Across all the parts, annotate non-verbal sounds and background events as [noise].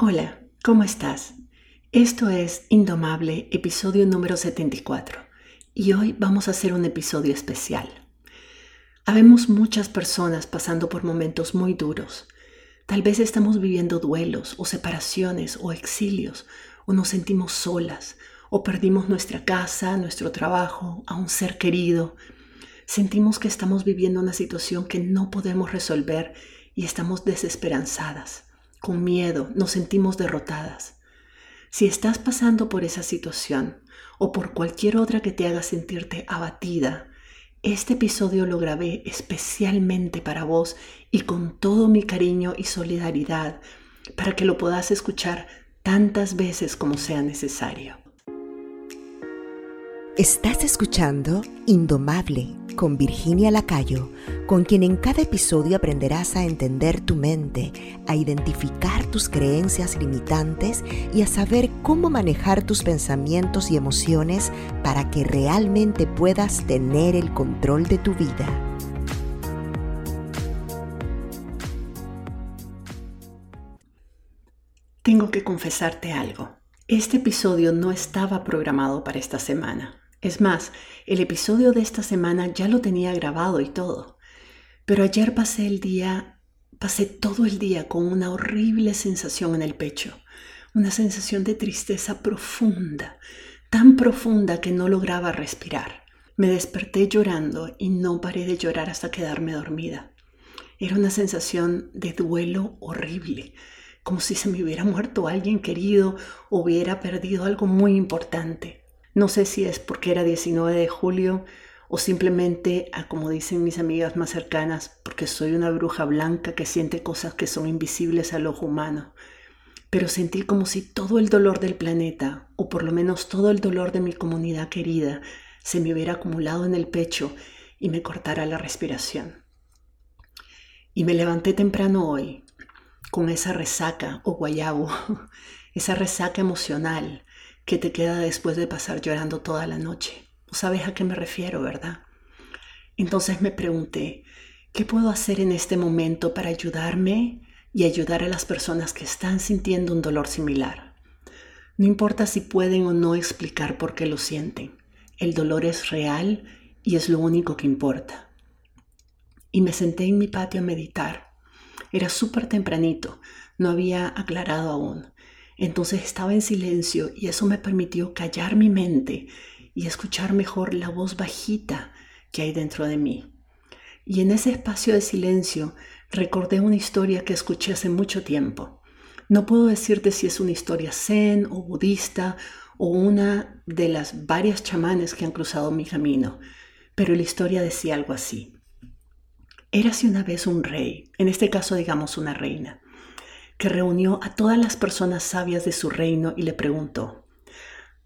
Hola, ¿cómo estás? Esto es Indomable, episodio número 74, y hoy vamos a hacer un episodio especial. Habemos muchas personas pasando por momentos muy duros. Tal vez estamos viviendo duelos o separaciones o exilios, o nos sentimos solas, o perdimos nuestra casa, nuestro trabajo, a un ser querido. Sentimos que estamos viviendo una situación que no podemos resolver y estamos desesperanzadas con miedo, nos sentimos derrotadas. Si estás pasando por esa situación o por cualquier otra que te haga sentirte abatida, este episodio lo grabé especialmente para vos y con todo mi cariño y solidaridad para que lo puedas escuchar tantas veces como sea necesario. Estás escuchando Indomable con Virginia Lacayo, con quien en cada episodio aprenderás a entender tu mente, a identificar tus creencias limitantes y a saber cómo manejar tus pensamientos y emociones para que realmente puedas tener el control de tu vida. Tengo que confesarte algo. Este episodio no estaba programado para esta semana. Es más, el episodio de esta semana ya lo tenía grabado y todo. Pero ayer pasé el día, pasé todo el día con una horrible sensación en el pecho, una sensación de tristeza profunda, tan profunda que no lograba respirar. Me desperté llorando y no paré de llorar hasta quedarme dormida. Era una sensación de duelo horrible, como si se me hubiera muerto alguien querido o hubiera perdido algo muy importante. No sé si es porque era 19 de julio o simplemente, como dicen mis amigas más cercanas, porque soy una bruja blanca que siente cosas que son invisibles al ojo humano. Pero sentí como si todo el dolor del planeta, o por lo menos todo el dolor de mi comunidad querida, se me hubiera acumulado en el pecho y me cortara la respiración. Y me levanté temprano hoy, con esa resaca o guayabo, [laughs] esa resaca emocional, que te queda después de pasar llorando toda la noche. sabes a qué me refiero, ¿verdad? Entonces me pregunté, ¿qué puedo hacer en este momento para ayudarme y ayudar a las personas que están sintiendo un dolor similar? No importa si pueden o no explicar por qué lo sienten. El dolor es real y es lo único que importa. Y me senté en mi patio a meditar. Era súper tempranito, no había aclarado aún. Entonces estaba en silencio y eso me permitió callar mi mente y escuchar mejor la voz bajita que hay dentro de mí. Y en ese espacio de silencio recordé una historia que escuché hace mucho tiempo. No puedo decirte si es una historia zen o budista o una de las varias chamanes que han cruzado mi camino, pero la historia decía algo así. Érase una vez un rey, en este caso digamos una reina, que reunió a todas las personas sabias de su reino y le preguntó,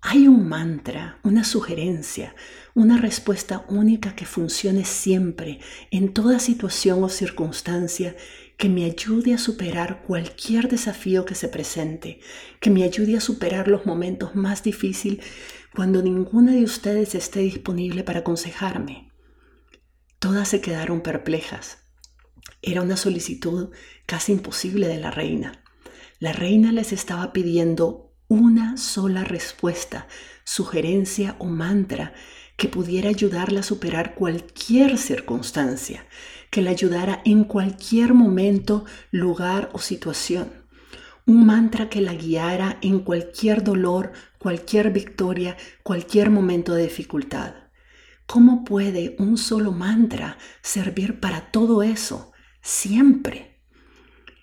¿hay un mantra, una sugerencia, una respuesta única que funcione siempre, en toda situación o circunstancia, que me ayude a superar cualquier desafío que se presente, que me ayude a superar los momentos más difíciles cuando ninguna de ustedes esté disponible para aconsejarme? Todas se quedaron perplejas. Era una solicitud casi imposible de la reina. La reina les estaba pidiendo una sola respuesta, sugerencia o mantra que pudiera ayudarla a superar cualquier circunstancia, que la ayudara en cualquier momento, lugar o situación. Un mantra que la guiara en cualquier dolor, cualquier victoria, cualquier momento de dificultad. ¿Cómo puede un solo mantra servir para todo eso? Siempre.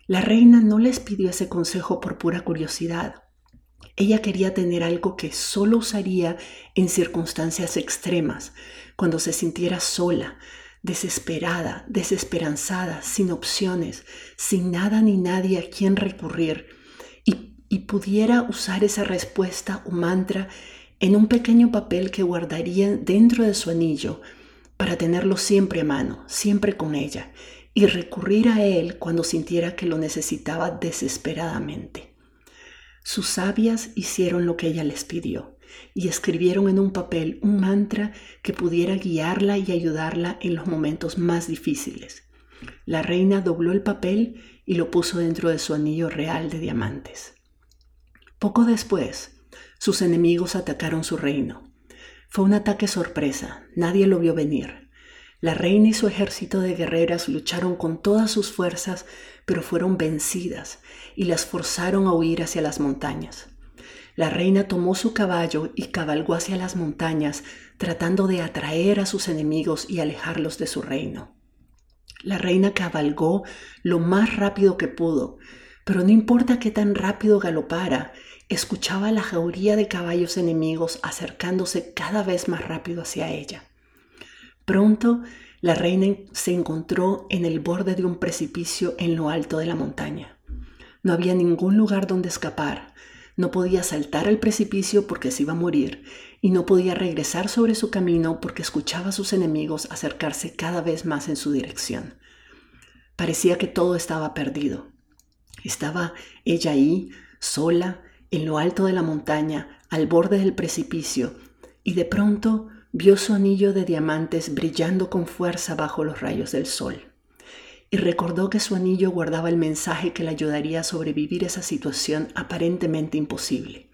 La reina no les pidió ese consejo por pura curiosidad. Ella quería tener algo que solo usaría en circunstancias extremas, cuando se sintiera sola, desesperada, desesperanzada, sin opciones, sin nada ni nadie a quien recurrir, y, pudiera usar esa respuesta o mantra en un pequeño papel que guardaría dentro de su anillo para tenerlo siempre a mano, siempre con ella, y recurrir a él cuando sintiera que lo necesitaba desesperadamente. Sus sabias hicieron lo que ella les pidió y escribieron en un papel un mantra que pudiera guiarla y ayudarla en los momentos más difíciles. La reina dobló el papel y lo puso dentro de su anillo real de diamantes. Poco después, sus enemigos atacaron su reino. Fue un ataque sorpresa, nadie lo vio venir. La reina y su ejército de guerreras lucharon con todas sus fuerzas, pero fueron vencidas y las forzaron a huir hacia las montañas. La reina tomó su caballo y cabalgó hacia las montañas, tratando de atraer a sus enemigos y alejarlos de su reino. La reina cabalgó lo más rápido que pudo, pero no importa qué tan rápido galopara, escuchaba la jauría de caballos enemigos acercándose cada vez más rápido hacia ella. Pronto la reina se encontró en el borde de un precipicio en lo alto de la montaña. No había ningún lugar donde escapar. No podía saltar al precipicio porque se iba a morir y no podía regresar sobre su camino porque escuchaba a sus enemigos acercarse cada vez más en su dirección. Parecía que todo estaba perdido. Estaba ella ahí, sola, en lo alto de la montaña, al borde del precipicio, y de pronto vio su anillo de diamantes brillando con fuerza bajo los rayos del sol. Y recordó que su anillo guardaba el mensaje que le ayudaría a sobrevivir esa situación aparentemente imposible.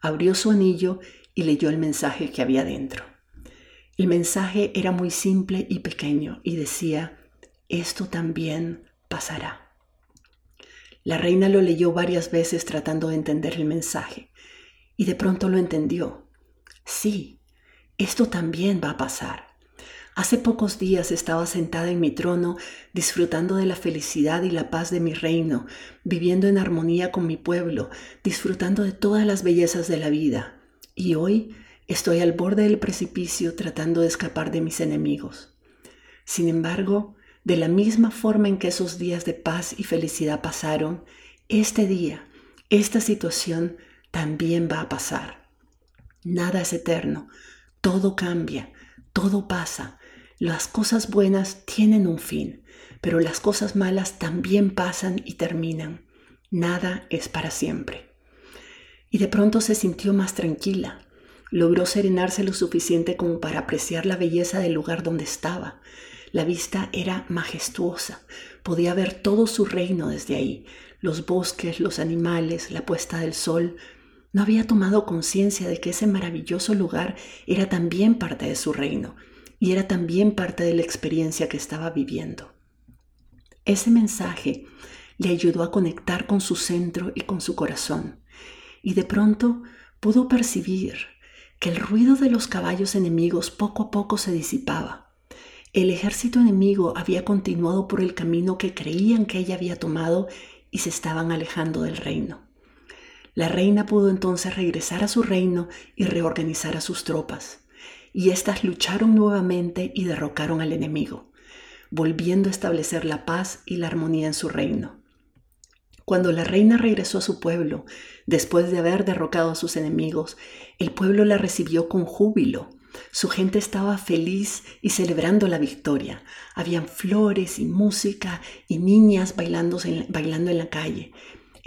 Abrió su anillo y leyó el mensaje que había dentro. El mensaje era muy simple y pequeño y decía, esto también pasará. La reina lo leyó varias veces tratando de entender el mensaje y de pronto lo entendió. Sí, esto también va a pasar. Hace pocos días estaba sentada en mi trono, disfrutando de la felicidad y la paz de mi reino, viviendo en armonía con mi pueblo, disfrutando de todas las bellezas de la vida. Y hoy estoy al borde del precipicio tratando de escapar de mis enemigos. Sin embargo, de la misma forma en que esos días de paz y felicidad pasaron, este día, esta situación también va a pasar. Nada es eterno, todo cambia, todo pasa. Las cosas buenas tienen un fin, pero las cosas malas también pasan y terminan. Nada es para siempre. Y de pronto se sintió más tranquila. Logró serenarse lo suficiente como para apreciar la belleza del lugar donde estaba. La vista era majestuosa. Podía ver todo su reino desde ahí. Los bosques, los animales, la puesta del sol, no había tomado conciencia de que ese maravilloso lugar era también parte de su reino y era también parte de la experiencia que estaba viviendo. Ese mensaje le ayudó a conectar con su centro y con su corazón, y de pronto pudo percibir que el ruido de los caballos enemigos poco a poco se disipaba. El ejército enemigo había continuado por el camino que creían que ella había tomado y se estaban alejando del reino. La reina pudo entonces regresar a su reino y reorganizar a sus tropas, y éstas lucharon nuevamente y derrocaron al enemigo, volviendo a establecer la paz y la armonía en su reino. Cuando la reina regresó a su pueblo, después de haber derrocado a sus enemigos, el pueblo la recibió con júbilo. Su gente estaba feliz y celebrando la victoria. Habían flores y música y niñas bailando en la calle.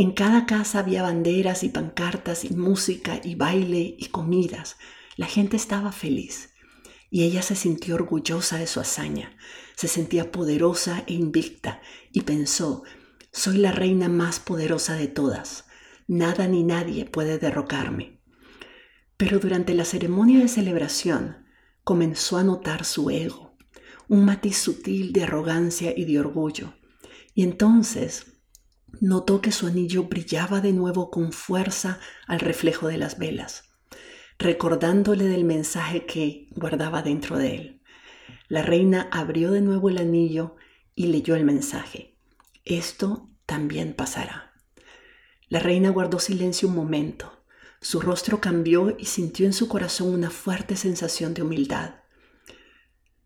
En cada casa había banderas y pancartas y música y baile y comidas. La gente estaba feliz y ella se sintió orgullosa de su hazaña. Se sentía poderosa e invicta y pensó, soy la reina más poderosa de todas. Nada ni nadie puede derrocarme. Pero durante la ceremonia de celebración comenzó a notar su ego, un matiz sutil de arrogancia y de orgullo. Y entonces notó que su anillo brillaba de nuevo con fuerza al reflejo de las velas, recordándole del mensaje que guardaba dentro de él. La reina abrió de nuevo el anillo y leyó el mensaje. Esto también pasará. La reina guardó silencio un momento. Su rostro cambió y sintió en su corazón una fuerte sensación de humildad.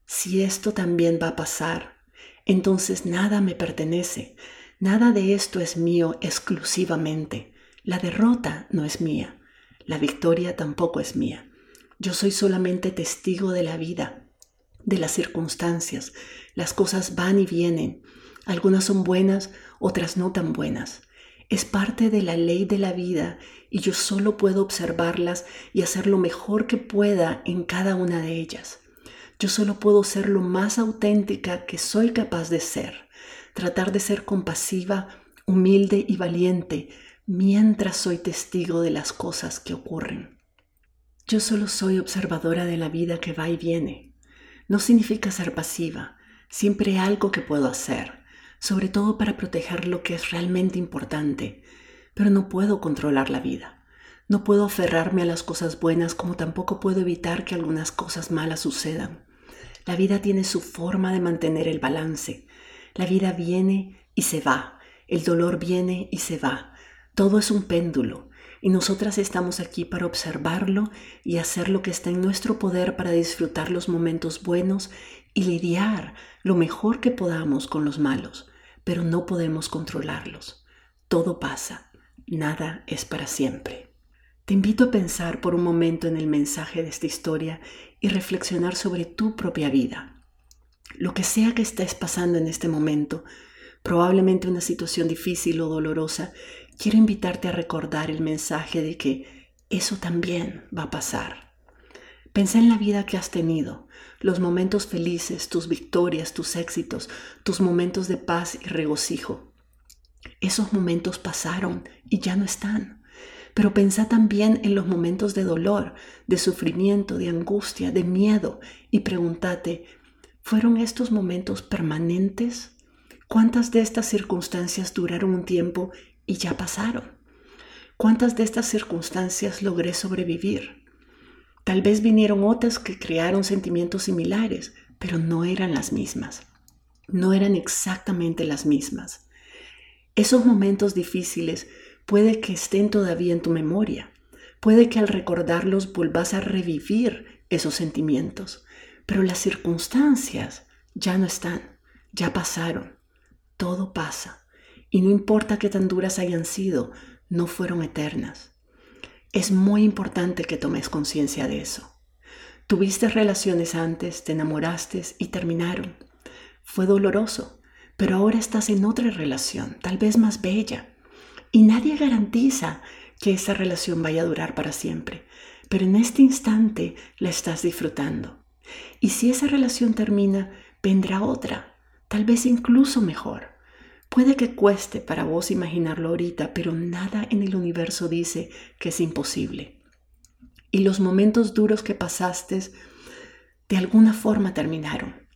Si esto también va a pasar, entonces nada me pertenece, Nada de esto es mío exclusivamente. La derrota no es mía. La victoria tampoco es mía. Yo soy solamente testigo de la vida, de las circunstancias. Las cosas van y vienen. Algunas son buenas, otras no tan buenas. Es parte de la ley de la vida y yo solo puedo observarlas y hacer lo mejor que pueda en cada una de ellas. Yo solo puedo ser lo más auténtica que soy capaz de ser tratar de ser compasiva, humilde y valiente, mientras soy testigo de las cosas que ocurren. Yo solo soy observadora de la vida que va y viene. No significa ser pasiva, siempre hay algo que puedo hacer, sobre todo para proteger lo que es realmente importante, pero no puedo controlar la vida. No puedo aferrarme a las cosas buenas como tampoco puedo evitar que algunas cosas malas sucedan. La vida tiene su forma de mantener el balance. La vida viene y se va, el dolor viene y se va. Todo es un péndulo y nosotras estamos aquí para observarlo y hacer lo que está en nuestro poder para disfrutar los momentos buenos y lidiar lo mejor que podamos con los malos, pero no podemos controlarlos. Todo pasa, nada es para siempre. Te invito a pensar por un momento en el mensaje de esta historia y reflexionar sobre tu propia vida. Lo que sea que estés pasando en este momento, probablemente una situación difícil o dolorosa, quiero invitarte a recordar el mensaje de que eso también va a pasar. Pensé en la vida que has tenido, los momentos felices, tus victorias, tus éxitos, tus momentos de paz y regocijo. Esos momentos pasaron y ya no están. Pero pensá también en los momentos de dolor, de sufrimiento, de angustia, de miedo y pregúntate, ¿fueron estos momentos permanentes? ¿Cuántas de estas circunstancias duraron un tiempo y ya pasaron. ¿Cuántas de estas circunstancias logré sobrevivir? Tal vez vinieron otras que crearon sentimientos similares, pero no eran las mismas. No eran exactamente las mismas. Esos momentos difíciles puede que estén todavía en tu memoria. Puede que al recordarlos vuelvas a revivir esos sentimientos, pero las circunstancias ya no están, ya pasaron. Todo pasa. Y no importa qué tan duras hayan sido, no fueron eternas. Es muy importante que tomes conciencia de eso. Tuviste relaciones antes, te enamoraste y terminaron. Fue doloroso, pero ahora estás en otra relación, tal vez más bella. Y nadie garantiza que esa relación vaya a durar para siempre, pero en este instante la estás disfrutando. Y si esa relación termina, vendrá otra, tal vez incluso mejor. Puede que cueste para vos imaginarlo ahorita, pero nada en el universo dice que es imposible. Y los momentos duros que pasaste de alguna forma terminaron,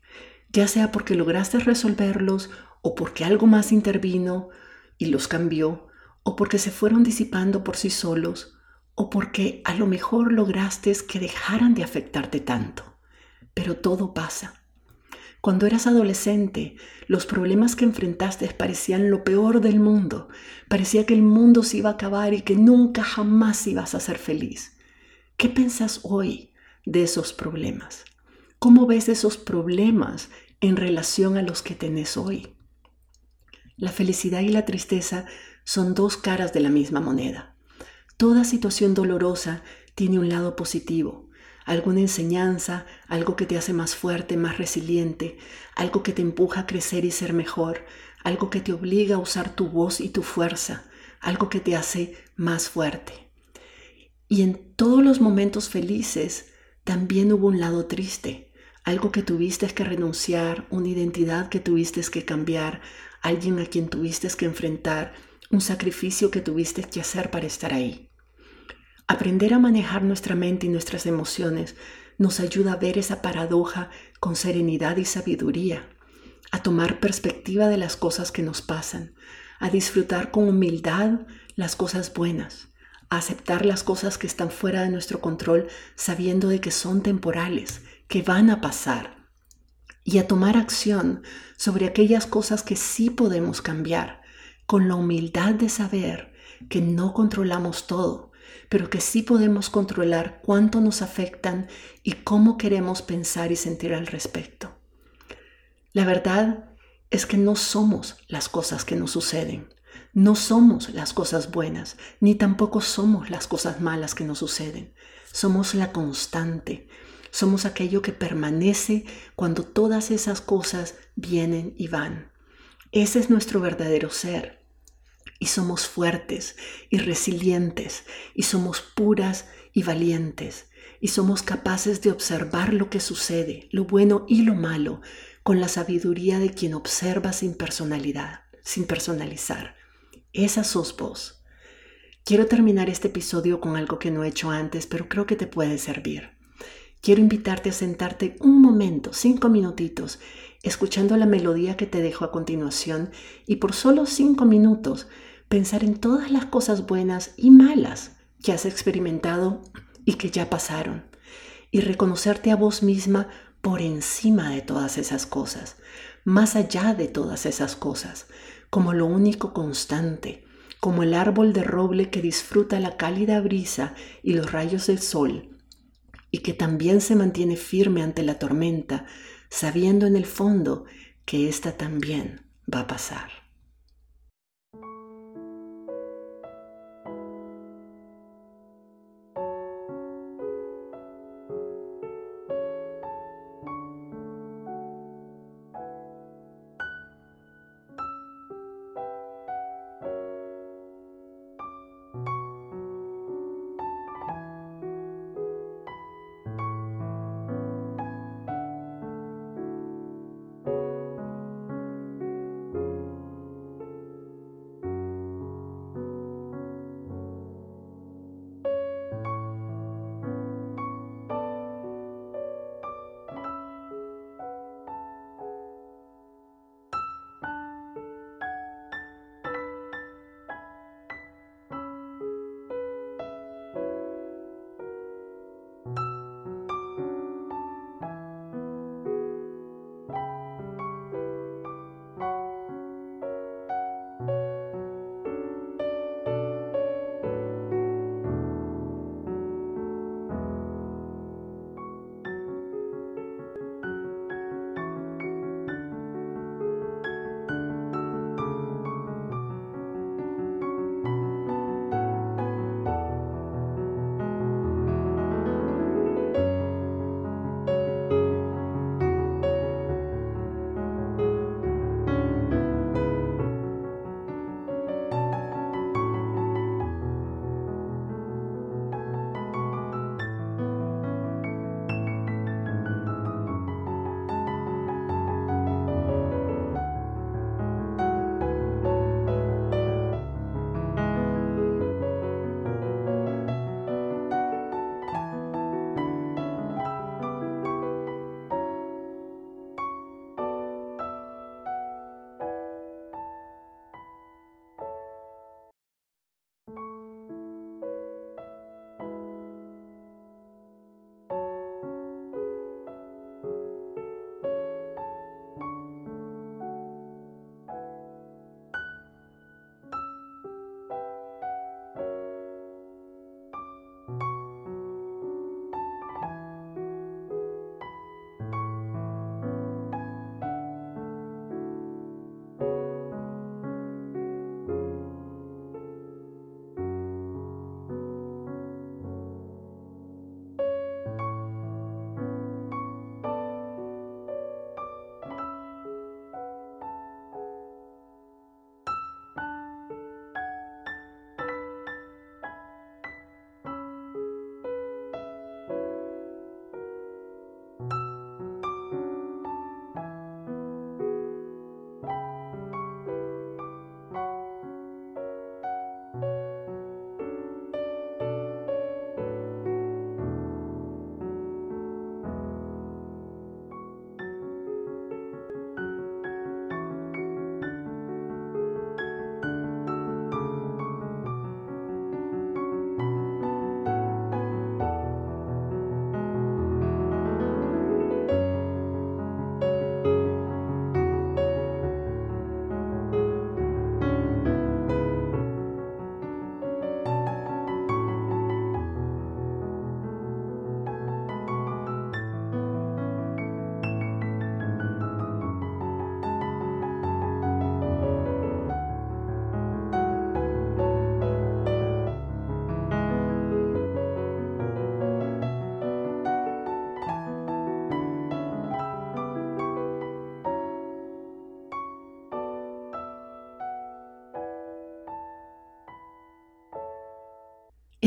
ya sea porque lograste resolverlos o porque algo más intervino y los cambió, o porque se fueron disipando por sí solos, o porque a lo mejor lograste que dejaran de afectarte tanto. Pero todo pasa. Cuando eras adolescente, los problemas que enfrentaste parecían lo peor del mundo. Parecía que el mundo se iba a acabar y que nunca jamás ibas a ser feliz. ¿Qué piensas hoy de esos problemas? ¿Cómo ves esos problemas en relación a los que tenés hoy? La felicidad y la tristeza son dos caras de la misma moneda. Toda situación dolorosa tiene un lado positivo alguna enseñanza, algo que te hace más fuerte, más resiliente, algo que te empuja a crecer y ser mejor, algo que te obliga a usar tu voz y tu fuerza, algo que te hace más fuerte. Y en todos los momentos felices también hubo un lado triste, algo que tuviste que renunciar, una identidad que tuviste que cambiar, alguien a quien tuviste que enfrentar, un sacrificio que tuviste que hacer para estar ahí. Aprender a manejar nuestra mente y nuestras emociones nos ayuda a ver esa paradoja con serenidad y sabiduría, a tomar perspectiva de las cosas que nos pasan, a disfrutar con humildad las cosas buenas, a aceptar las cosas que están fuera de nuestro control sabiendo de que son temporales, que van a pasar, y a tomar acción sobre aquellas cosas que sí podemos cambiar, con la humildad de saber que no controlamos todo pero que sí podemos controlar cuánto nos afectan y cómo queremos pensar y sentir al respecto. La verdad es que no somos las cosas que nos suceden, no somos las cosas buenas, ni tampoco somos las cosas malas que nos suceden. Somos la constante, somos aquello que permanece cuando todas esas cosas vienen y van. Ese es nuestro verdadero ser y somos fuertes y resilientes y somos puras y valientes y somos capaces de observar lo que sucede, lo bueno y lo malo, con la sabiduría de quien observa sin personalidad, sin personalizar. Esa sos vos. Quiero terminar este episodio con algo que no he hecho antes, pero creo que te puede servir. Quiero invitarte a sentarte un momento, cinco minutitos, escuchando la melodía que te dejo a continuación y por solo cinco minutos pensar en todas las cosas buenas y malas que has experimentado y que ya pasaron y reconocerte a vos misma por encima de todas esas cosas, más allá de todas esas cosas, como lo único constante, como el árbol de roble que disfruta la cálida brisa y los rayos del sol, y que también se mantiene firme ante la tormenta, sabiendo en el fondo que ésta también va a pasar.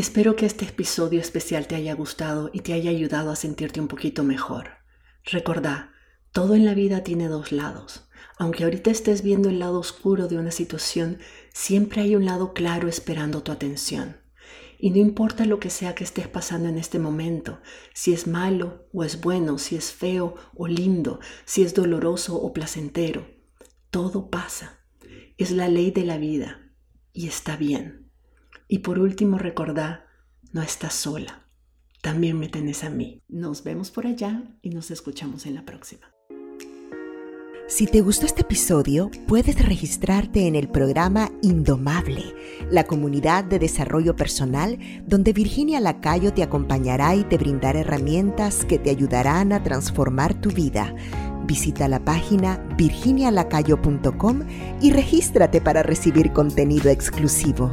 Espero que este episodio especial te haya gustado y te haya ayudado a sentirte un poquito mejor. Recordá, Todo en la vida tiene dos lados. Aunque ahorita estés viendo el lado oscuro de una situación, siempre hay un lado claro esperando tu atención. Y no importa lo que sea que estés pasando en este momento, si es malo o es bueno, si es feo o lindo, si es doloroso o placentero, todo pasa. Es la ley de la vida y está bien. Y por último, recordá, no estás sola. También me tenés a mí. Nos vemos por allá y nos escuchamos en la próxima. Si te gustó este episodio, puedes registrarte en el programa Indomable, la comunidad de desarrollo personal donde Virginia Lacayo te acompañará y te brindará herramientas que te ayudarán a transformar tu vida. Visita la página virginialacayo.com y regístrate para recibir contenido exclusivo.